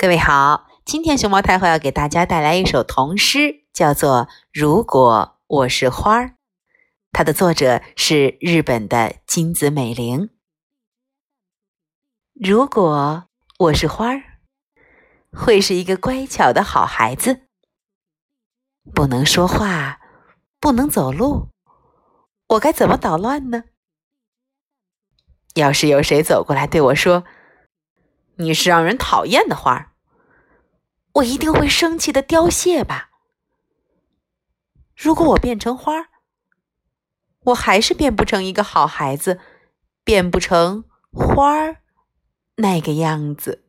各位好，今天熊猫太后要给大家带来一首童诗，叫做《如果我是花儿》，它的作者是日本的金子美玲。如果我是花儿，会是一个乖巧的好孩子，不能说话，不能走路，我该怎么捣乱呢？要是有谁走过来对我说：“你是让人讨厌的花儿。”我一定会生气的凋谢吧。如果我变成花儿，我还是变不成一个好孩子，变不成花儿那个样子。